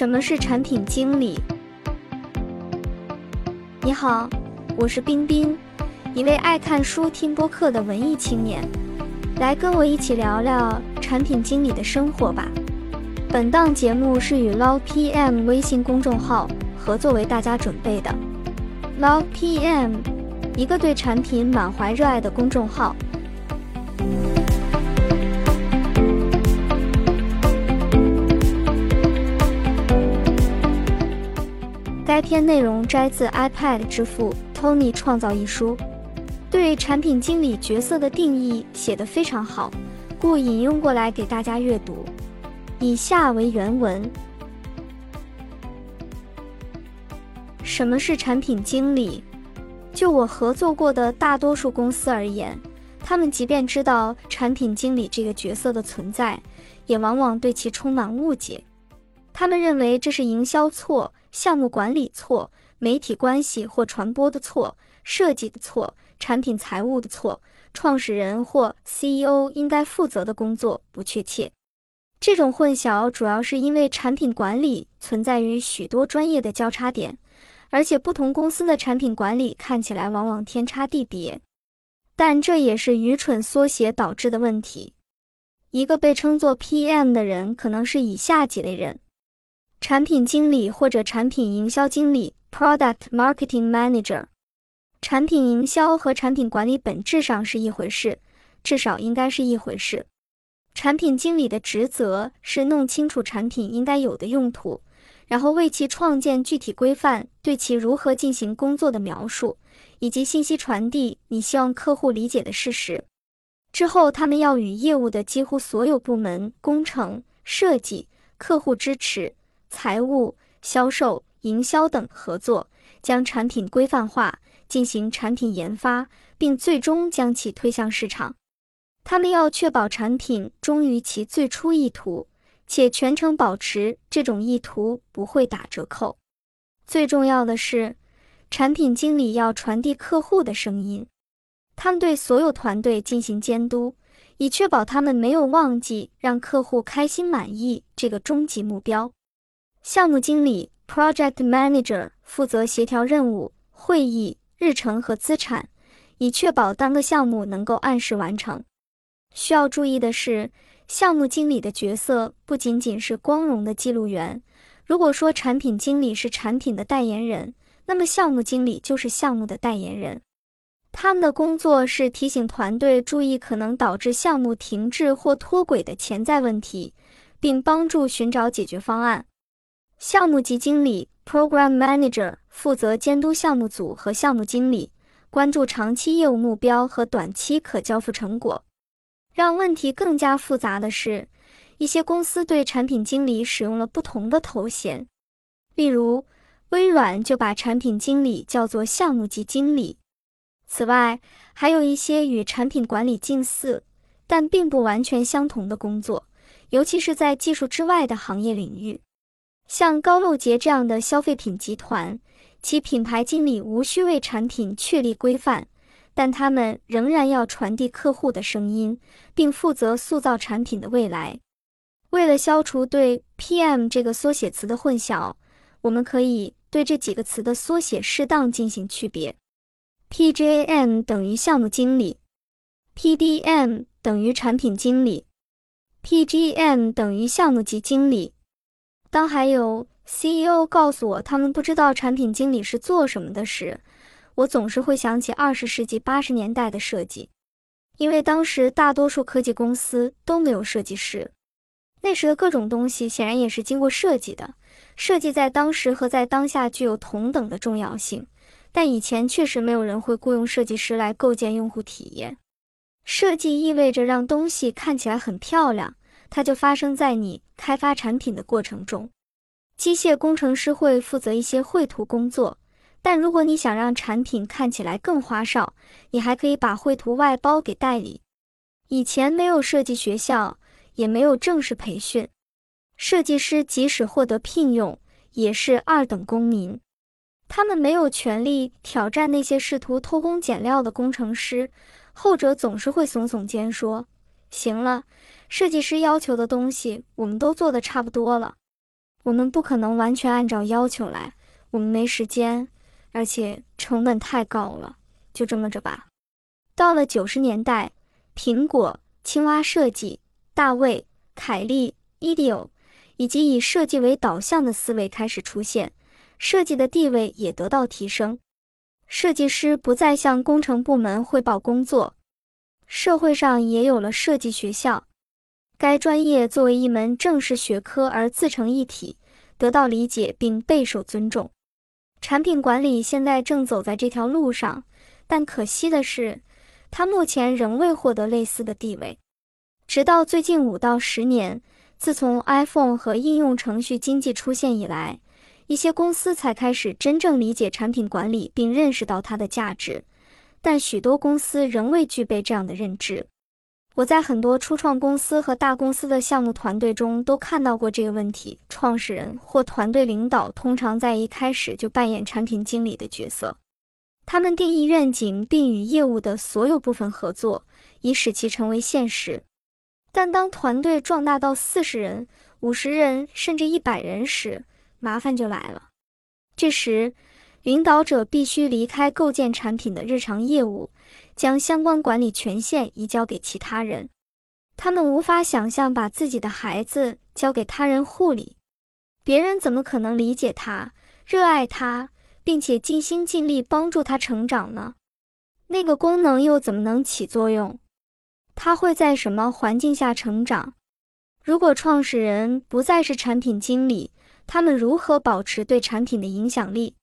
什么是产品经理？你好，我是冰冰，一位爱看书、听播客的文艺青年，来跟我一起聊聊产品经理的生活吧。本档节目是与 Low PM 微信公众号合作为大家准备的。Low PM，一个对产品满怀热爱的公众号。该篇内容摘自 iPad 之父 Tony 创造一书，对产品经理角色的定义写得非常好，故引用过来给大家阅读。以下为原文：什么是产品经理？就我合作过的大多数公司而言，他们即便知道产品经理这个角色的存在，也往往对其充满误解。他们认为这是营销错。项目管理错，媒体关系或传播的错，设计的错，产品财务的错，创始人或 CEO 应该负责的工作不确切。这种混淆主要是因为产品管理存在于许多专业的交叉点，而且不同公司的产品管理看起来往往天差地别。但这也是愚蠢缩写导致的问题。一个被称作 PM 的人可能是以下几类人。产品经理或者产品营销经理 （Product Marketing Manager），产品营销和产品管理本质上是一回事，至少应该是一回事。产品经理的职责是弄清楚产品应该有的用途，然后为其创建具体规范，对其如何进行工作的描述，以及信息传递你希望客户理解的事实。之后，他们要与业务的几乎所有部门（工程、设计、客户支持）。财务、销售、营销等合作，将产品规范化，进行产品研发，并最终将其推向市场。他们要确保产品忠于其最初意图，且全程保持这种意图不会打折扣。最重要的是，产品经理要传递客户的声音。他们对所有团队进行监督，以确保他们没有忘记让客户开心满意这个终极目标。项目经理 （Project Manager） 负责协调任务、会议日程和资产，以确保单个项目能够按时完成。需要注意的是，项目经理的角色不仅仅是光荣的记录员。如果说产品经理是产品的代言人，那么项目经理就是项目的代言人。他们的工作是提醒团队注意可能导致项目停滞或脱轨的潜在问题，并帮助寻找解决方案。项目级经理 （Program Manager） 负责监督项目组和项目经理，关注长期业务目标和短期可交付成果。让问题更加复杂的是，一些公司对产品经理使用了不同的头衔。例如，微软就把产品经理叫做项目级经理。此外，还有一些与产品管理近似，但并不完全相同的工作，尤其是在技术之外的行业领域。像高露洁这样的消费品集团，其品牌经理无需为产品确立规范，但他们仍然要传递客户的声音，并负责塑造产品的未来。为了消除对 PM 这个缩写词的混淆，我们可以对这几个词的缩写适当进行区别。PJM 等于项目经理，PDM 等于产品经理，PGM 等于项目级经理。当还有 CEO 告诉我他们不知道产品经理是做什么的时，我总是会想起二十世纪八十年代的设计，因为当时大多数科技公司都没有设计师。那时的各种东西显然也是经过设计的，设计在当时和在当下具有同等的重要性。但以前确实没有人会雇佣设计师来构建用户体验。设计意味着让东西看起来很漂亮。它就发生在你开发产品的过程中。机械工程师会负责一些绘图工作，但如果你想让产品看起来更花哨，你还可以把绘图外包给代理。以前没有设计学校，也没有正式培训，设计师即使获得聘用，也是二等公民。他们没有权利挑战那些试图偷工减料的工程师，后者总是会耸耸肩说：“行了。”设计师要求的东西，我们都做的差不多了。我们不可能完全按照要求来，我们没时间，而且成本太高了，就这么着吧。到了九十年代，苹果、青蛙设计、大卫、凯利、Edio，以及以设计为导向的思维开始出现，设计的地位也得到提升。设计师不再向工程部门汇报工作，社会上也有了设计学校。该专业作为一门正式学科而自成一体，得到理解并备受尊重。产品管理现在正走在这条路上，但可惜的是，它目前仍未获得类似的地位。直到最近五到十年，自从 iPhone 和应用程序经济出现以来，一些公司才开始真正理解产品管理并认识到它的价值，但许多公司仍未具备这样的认知。我在很多初创公司和大公司的项目团队中都看到过这个问题。创始人或团队领导通常在一开始就扮演产品经理的角色，他们定义愿景并与业务的所有部分合作，以使其成为现实。但当团队壮大到四十人、五十人甚至一百人时，麻烦就来了。这时，领导者必须离开构建产品的日常业务。将相关管理权限移交给其他人，他们无法想象把自己的孩子交给他人护理，别人怎么可能理解他、热爱他，并且尽心尽力帮助他成长呢？那个功能又怎么能起作用？他会在什么环境下成长？如果创始人不再是产品经理，他们如何保持对产品的影响力？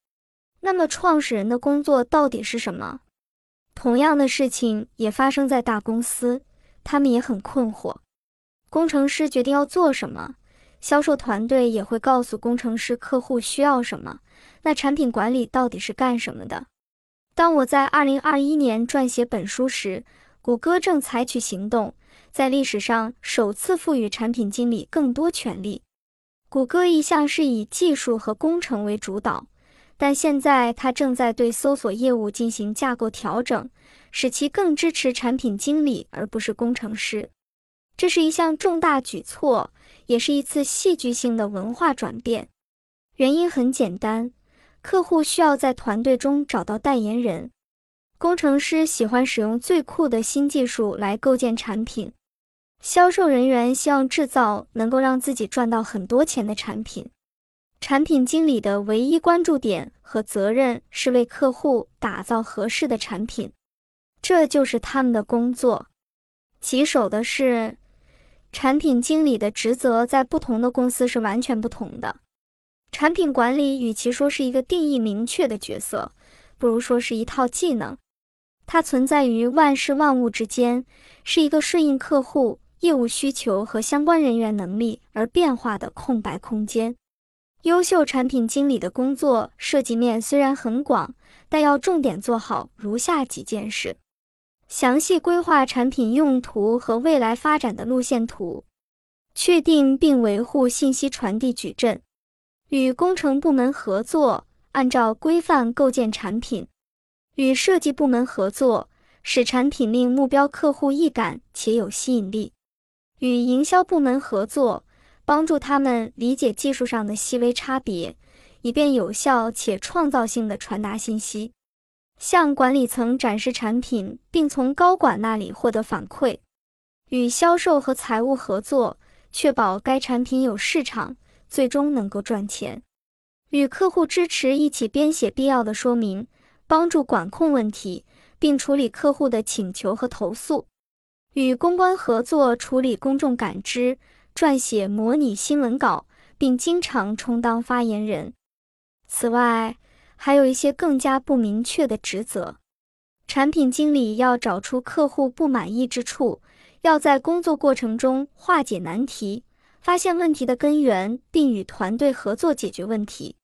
那么，创始人的工作到底是什么？同样的事情也发生在大公司，他们也很困惑。工程师决定要做什么，销售团队也会告诉工程师客户需要什么。那产品管理到底是干什么的？当我在二零二一年撰写本书时，谷歌正采取行动，在历史上首次赋予产品经理更多权利。谷歌一向是以技术和工程为主导。但现在，他正在对搜索业务进行架构调整，使其更支持产品经理而不是工程师。这是一项重大举措，也是一次戏剧性的文化转变。原因很简单，客户需要在团队中找到代言人，工程师喜欢使用最酷的新技术来构建产品，销售人员希望制造能够让自己赚到很多钱的产品。产品经理的唯一关注点和责任是为客户打造合适的产品，这就是他们的工作。棘手的是，产品经理的职责在不同的公司是完全不同的。产品管理与其说是一个定义明确的角色，不如说是一套技能。它存在于万事万物之间，是一个顺应客户业务需求和相关人员能力而变化的空白空间。优秀产品经理的工作涉及面虽然很广，但要重点做好如下几件事：详细规划产品用途和未来发展的路线图，确定并维护信息传递矩阵，与工程部门合作，按照规范构建产品；与设计部门合作，使产品令目标客户易感且有吸引力；与营销部门合作。帮助他们理解技术上的细微差别，以便有效且创造性的传达信息；向管理层展示产品，并从高管那里获得反馈；与销售和财务合作，确保该产品有市场，最终能够赚钱；与客户支持一起编写必要的说明，帮助管控问题，并处理客户的请求和投诉；与公关合作，处理公众感知。撰写模拟新闻稿，并经常充当发言人。此外，还有一些更加不明确的职责。产品经理要找出客户不满意之处，要在工作过程中化解难题，发现问题的根源，并与团队合作解决问题。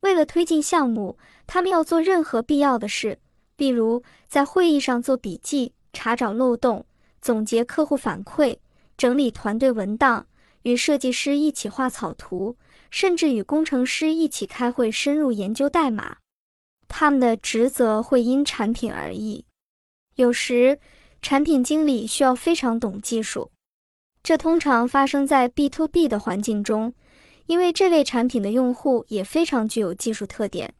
为了推进项目，他们要做任何必要的事，例如在会议上做笔记、查找漏洞、总结客户反馈。整理团队文档，与设计师一起画草图，甚至与工程师一起开会，深入研究代码。他们的职责会因产品而异。有时，产品经理需要非常懂技术，这通常发生在 B to B 的环境中，因为这类产品的用户也非常具有技术特点。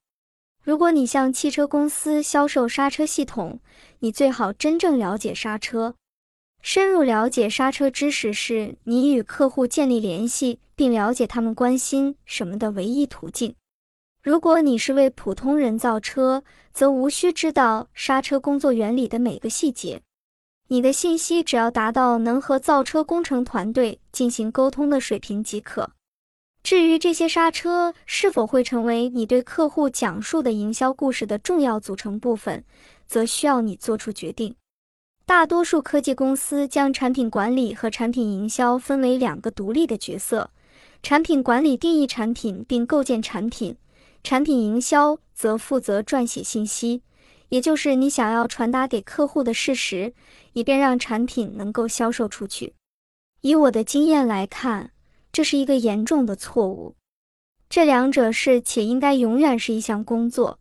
如果你向汽车公司销售刹车系统，你最好真正了解刹车。深入了解刹车知识是你与客户建立联系并了解他们关心什么的唯一途径。如果你是为普通人造车，则无需知道刹车工作原理的每个细节。你的信息只要达到能和造车工程团队进行沟通的水平即可。至于这些刹车是否会成为你对客户讲述的营销故事的重要组成部分，则需要你做出决定。大多数科技公司将产品管理和产品营销分为两个独立的角色：产品管理定义产品并构建产品，产品营销则负责撰写信息，也就是你想要传达给客户的事实，以便让产品能够销售出去。以我的经验来看。这是一个严重的错误。这两者是且应该永远是一项工作。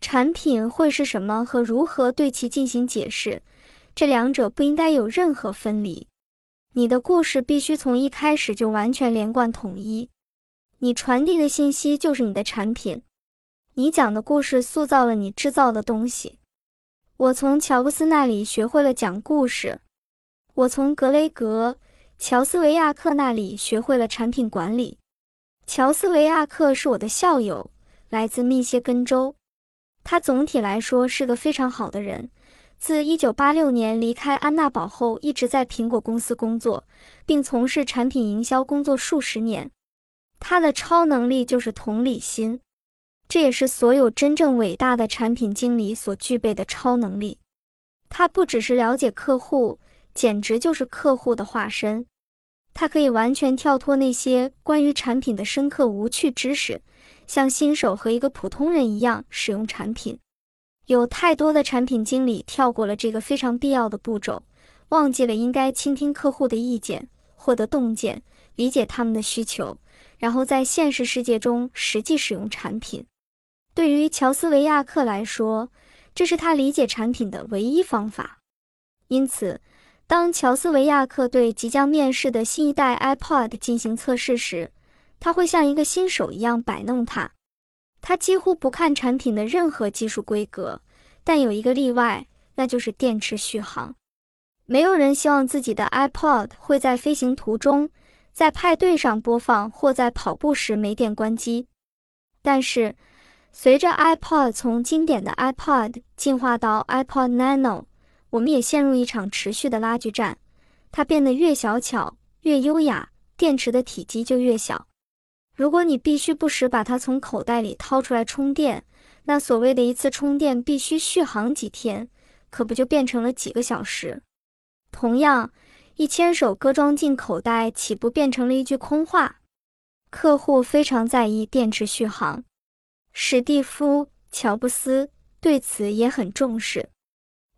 产品会是什么和如何对其进行解释，这两者不应该有任何分离。你的故事必须从一开始就完全连贯统一。你传递的信息就是你的产品。你讲的故事塑造了你制造的东西。我从乔布斯那里学会了讲故事。我从格雷格。乔斯维亚克那里学会了产品管理。乔斯维亚克是我的校友，来自密歇根州。他总体来说是个非常好的人。自1986年离开安娜堡后，一直在苹果公司工作，并从事产品营销工作数十年。他的超能力就是同理心，这也是所有真正伟大的产品经理所具备的超能力。他不只是了解客户。简直就是客户的化身，他可以完全跳脱那些关于产品的深刻无趣知识，像新手和一个普通人一样使用产品。有太多的产品经理跳过了这个非常必要的步骤，忘记了应该倾听客户的意见，获得洞见，理解他们的需求，然后在现实世界中实际使用产品。对于乔斯维亚克来说，这是他理解产品的唯一方法。因此。当乔斯维亚克对即将面世的新一代 iPod 进行测试时，他会像一个新手一样摆弄它。他几乎不看产品的任何技术规格，但有一个例外，那就是电池续航。没有人希望自己的 iPod 会在飞行途中、在派对上播放或在跑步时没电关机。但是，随着 iPod 从经典的 iPod 进化到 iPod Nano。我们也陷入一场持续的拉锯战，它变得越小巧、越优雅，电池的体积就越小。如果你必须不时把它从口袋里掏出来充电，那所谓的一次充电必须续航几天，可不就变成了几个小时？同样，一千首歌装进口袋，岂不变成了一句空话？客户非常在意电池续航，史蒂夫·乔布斯对此也很重视。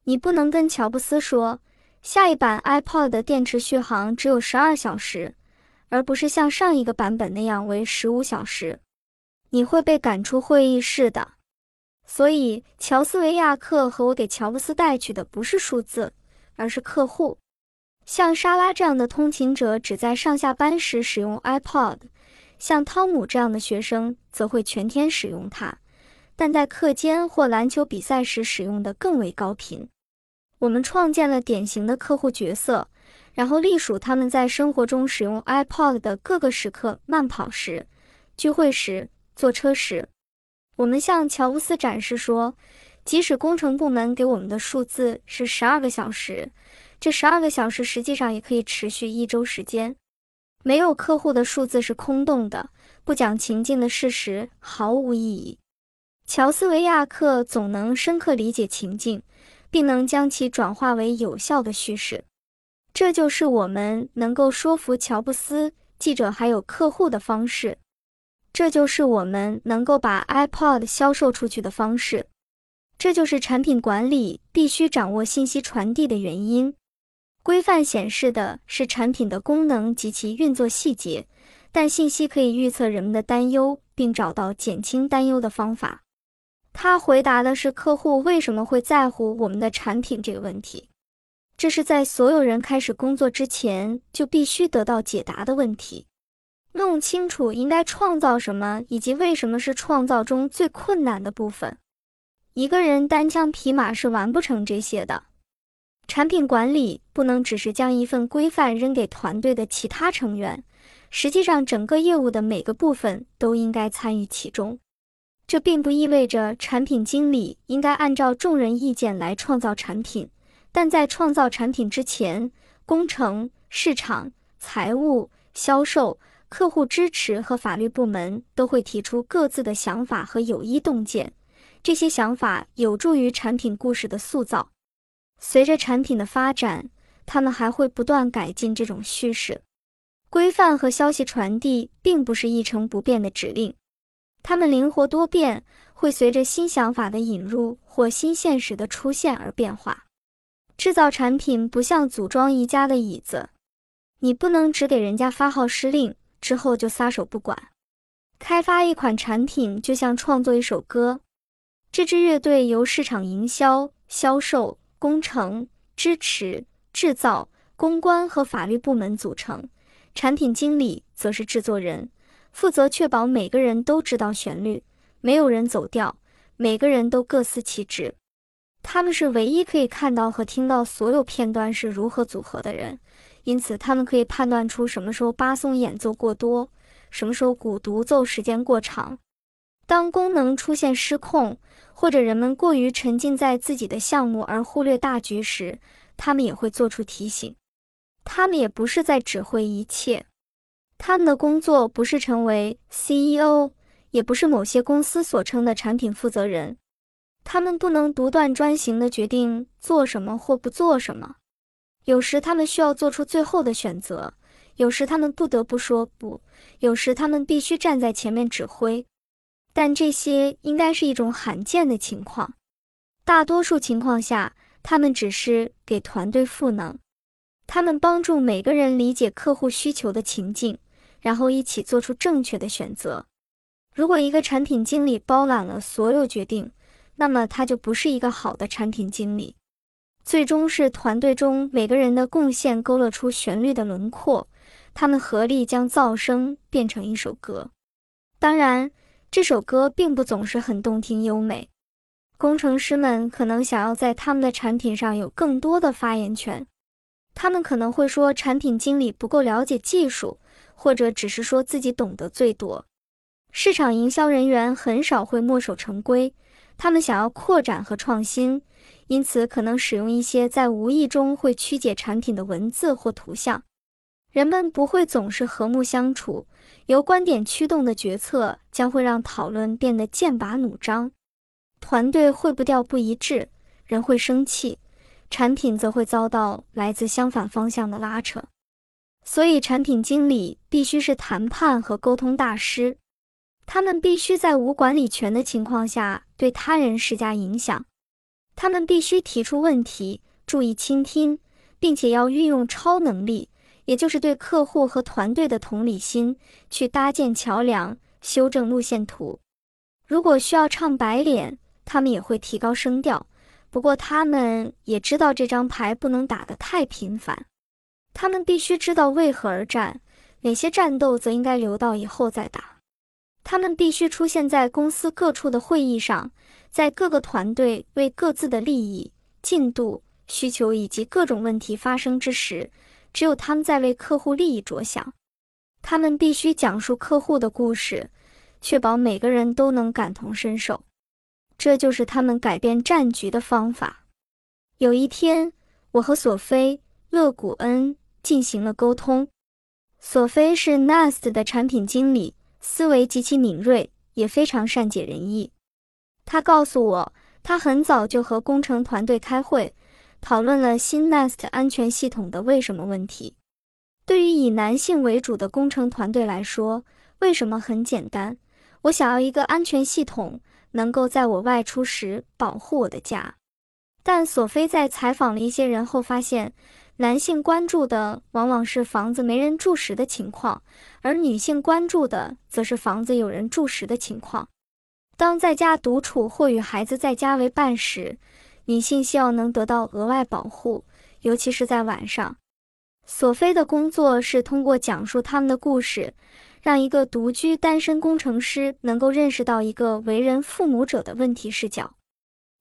你不能跟乔布斯说，下一版 iPod 的电池续航只有十二小时，而不是像上一个版本那样为十五小时。你会被赶出会议室的。所以，乔斯维亚克和我给乔布斯带去的不是数字，而是客户。像莎拉这样的通勤者只在上下班时使用 iPod，像汤姆这样的学生则会全天使用它。但在课间或篮球比赛时使用的更为高频。我们创建了典型的客户角色，然后隶属他们在生活中使用 iPod 的各个时刻：慢跑时、聚会时、坐车时。我们向乔布斯展示说，即使工程部门给我们的数字是十二个小时，这十二个小时实际上也可以持续一周时间。没有客户的数字是空洞的，不讲情境的事实毫无意义。乔斯维亚克总能深刻理解情境，并能将其转化为有效的叙事。这就是我们能够说服乔布斯、记者还有客户的方式。这就是我们能够把 iPod 销售出去的方式。这就是产品管理必须掌握信息传递的原因。规范显示的是产品的功能及其运作细节，但信息可以预测人们的担忧，并找到减轻担忧的方法。他回答的是客户为什么会在乎我们的产品这个问题，这是在所有人开始工作之前就必须得到解答的问题。弄清楚应该创造什么，以及为什么是创造中最困难的部分。一个人单枪匹马是完不成这些的。产品管理不能只是将一份规范扔给团队的其他成员，实际上整个业务的每个部分都应该参与其中。这并不意味着产品经理应该按照众人意见来创造产品，但在创造产品之前，工程、市场、财务、销售。客户支持和法律部门都会提出各自的想法和有益洞见，这些想法有助于产品故事的塑造。随着产品的发展，他们还会不断改进这种叙事。规范和消息传递并不是一成不变的指令，它们灵活多变，会随着新想法的引入或新现实的出现而变化。制造产品不像组装宜家的椅子，你不能只给人家发号施令。之后就撒手不管。开发一款产品就像创作一首歌。这支乐队由市场营销、销售、工程、支持、制造、公关和法律部门组成。产品经理则是制作人，负责确保每个人都知道旋律，没有人走调，每个人都各司其职。他们是唯一可以看到和听到所有片段是如何组合的人。因此，他们可以判断出什么时候巴松演奏过多，什么时候鼓独奏时间过长。当功能出现失控，或者人们过于沉浸在自己的项目而忽略大局时，他们也会做出提醒。他们也不是在指挥一切，他们的工作不是成为 CEO，也不是某些公司所称的产品负责人。他们不能独断专行地决定做什么或不做什么。有时他们需要做出最后的选择，有时他们不得不说不，有时他们必须站在前面指挥。但这些应该是一种罕见的情况。大多数情况下，他们只是给团队赋能，他们帮助每个人理解客户需求的情境，然后一起做出正确的选择。如果一个产品经理包揽了所有决定，那么他就不是一个好的产品经理。最终是团队中每个人的贡献勾勒出旋律的轮廓，他们合力将噪声变成一首歌。当然，这首歌并不总是很动听优美。工程师们可能想要在他们的产品上有更多的发言权，他们可能会说产品经理不够了解技术，或者只是说自己懂得最多。市场营销人员很少会墨守成规，他们想要扩展和创新。因此，可能使用一些在无意中会曲解产品的文字或图像。人们不会总是和睦相处，由观点驱动的决策将会让讨论变得剑拔弩张。团队会步调不一致，人会生气，产品则会遭到来自相反方向的拉扯。所以，产品经理必须是谈判和沟通大师。他们必须在无管理权的情况下对他人施加影响。他们必须提出问题，注意倾听，并且要运用超能力，也就是对客户和团队的同理心，去搭建桥梁、修正路线图。如果需要唱白脸，他们也会提高声调。不过，他们也知道这张牌不能打得太频繁。他们必须知道为何而战，哪些战斗则应该留到以后再打。他们必须出现在公司各处的会议上。在各个团队为各自的利益、进度、需求以及各种问题发生之时，只有他们在为客户利益着想。他们必须讲述客户的故事，确保每个人都能感同身受。这就是他们改变战局的方法。有一天，我和索菲·勒古恩进行了沟通。索菲是 Nest 的产品经理，思维极其敏锐，也非常善解人意。他告诉我，他很早就和工程团队开会，讨论了新 Nest 安全系统的为什么问题。对于以男性为主的工程团队来说，为什么很简单？我想要一个安全系统，能够在我外出时保护我的家。但索菲在采访了一些人后发现，男性关注的往往是房子没人住时的情况，而女性关注的则是房子有人住时的情况。当在家独处或与孩子在家为伴时，女性希望能得到额外保护，尤其是在晚上。索菲的工作是通过讲述他们的故事，让一个独居单身工程师能够认识到一个为人父母者的问题视角。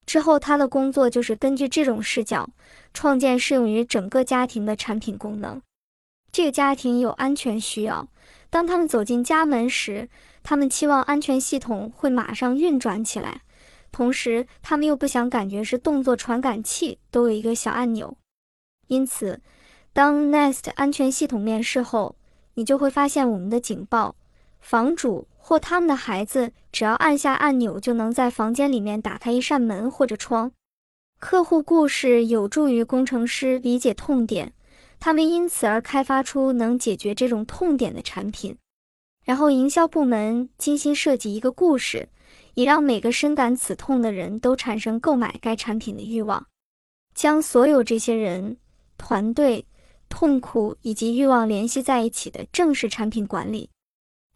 之后，他的工作就是根据这种视角，创建适用于整个家庭的产品功能。这个家庭有安全需要，当他们走进家门时，他们期望安全系统会马上运转起来，同时他们又不想感觉是动作传感器都有一个小按钮。因此，当 Nest 安全系统面世后，你就会发现我们的警报，房主。或他们的孩子只要按下按钮，就能在房间里面打开一扇门或者窗。客户故事有助于工程师理解痛点，他们因此而开发出能解决这种痛点的产品。然后营销部门精心设计一个故事，以让每个深感此痛的人都产生购买该产品的欲望。将所有这些人、团队、痛苦以及欲望联系在一起的正是产品管理。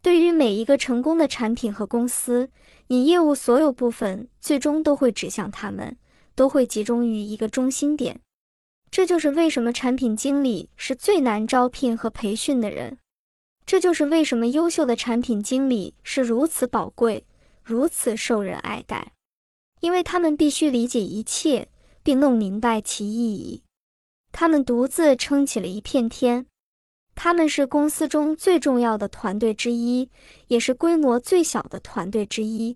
对于每一个成功的产品和公司，你业务所有部分最终都会指向他们，都会集中于一个中心点。这就是为什么产品经理是最难招聘和培训的人。这就是为什么优秀的产品经理是如此宝贵，如此受人爱戴，因为他们必须理解一切，并弄明白其意义。他们独自撑起了一片天。他们是公司中最重要的团队之一，也是规模最小的团队之一。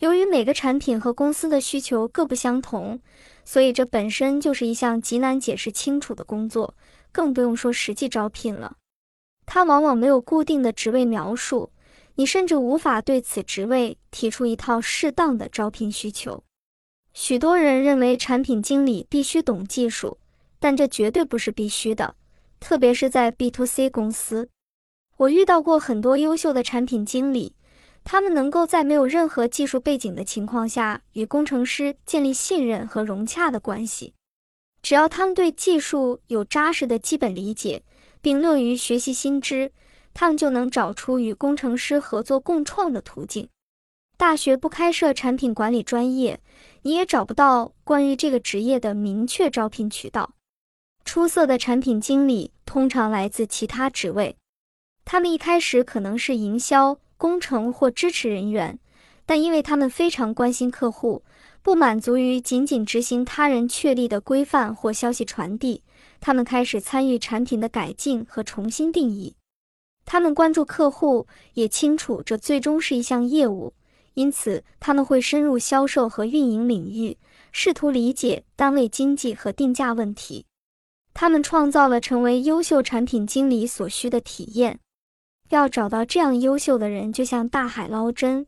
由于每个产品和公司的需求各不相同，所以这本身就是一项极难解释清楚的工作，更不用说实际招聘了。它往往没有固定的职位描述，你甚至无法对此职位提出一套适当的招聘需求。许多人认为产品经理必须懂技术，但这绝对不是必须的。特别是在 B to C 公司，我遇到过很多优秀的产品经理，他们能够在没有任何技术背景的情况下与工程师建立信任和融洽的关系。只要他们对技术有扎实的基本理解，并乐于学习新知，他们就能找出与工程师合作共创的途径。大学不开设产品管理专业，你也找不到关于这个职业的明确招聘渠道。出色的产品经理通常来自其他职位，他们一开始可能是营销、工程或支持人员，但因为他们非常关心客户，不满足于仅仅执行他人确立的规范或消息传递，他们开始参与产品的改进和重新定义。他们关注客户，也清楚这最终是一项业务，因此他们会深入销售和运营领域，试图理解单位经济和定价问题。他们创造了成为优秀产品经理所需的体验。要找到这样优秀的人，就像大海捞针。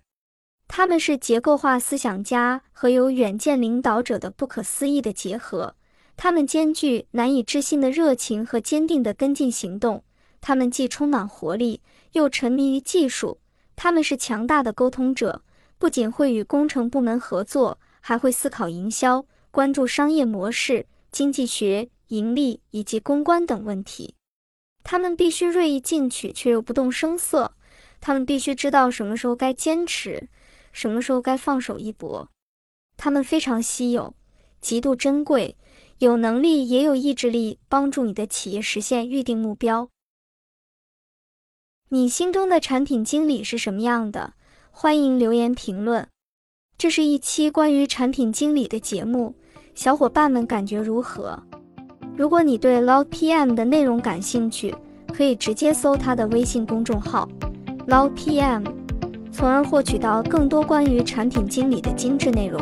他们是结构化思想家和有远见领导者的不可思议的结合。他们兼具难以置信的热情和坚定的跟进行动。他们既充满活力，又沉迷于技术。他们是强大的沟通者，不仅会与工程部门合作，还会思考营销，关注商业模式、经济学。盈利以及公关等问题，他们必须锐意进取，却又不动声色。他们必须知道什么时候该坚持，什么时候该放手一搏。他们非常稀有，极度珍贵，有能力也有意志力，帮助你的企业实现预定目标。你心中的产品经理是什么样的？欢迎留言评论。这是一期关于产品经理的节目，小伙伴们感觉如何？如果你对 Log PM 的内容感兴趣，可以直接搜他的微信公众号 Log PM，从而获取到更多关于产品经理的精致内容。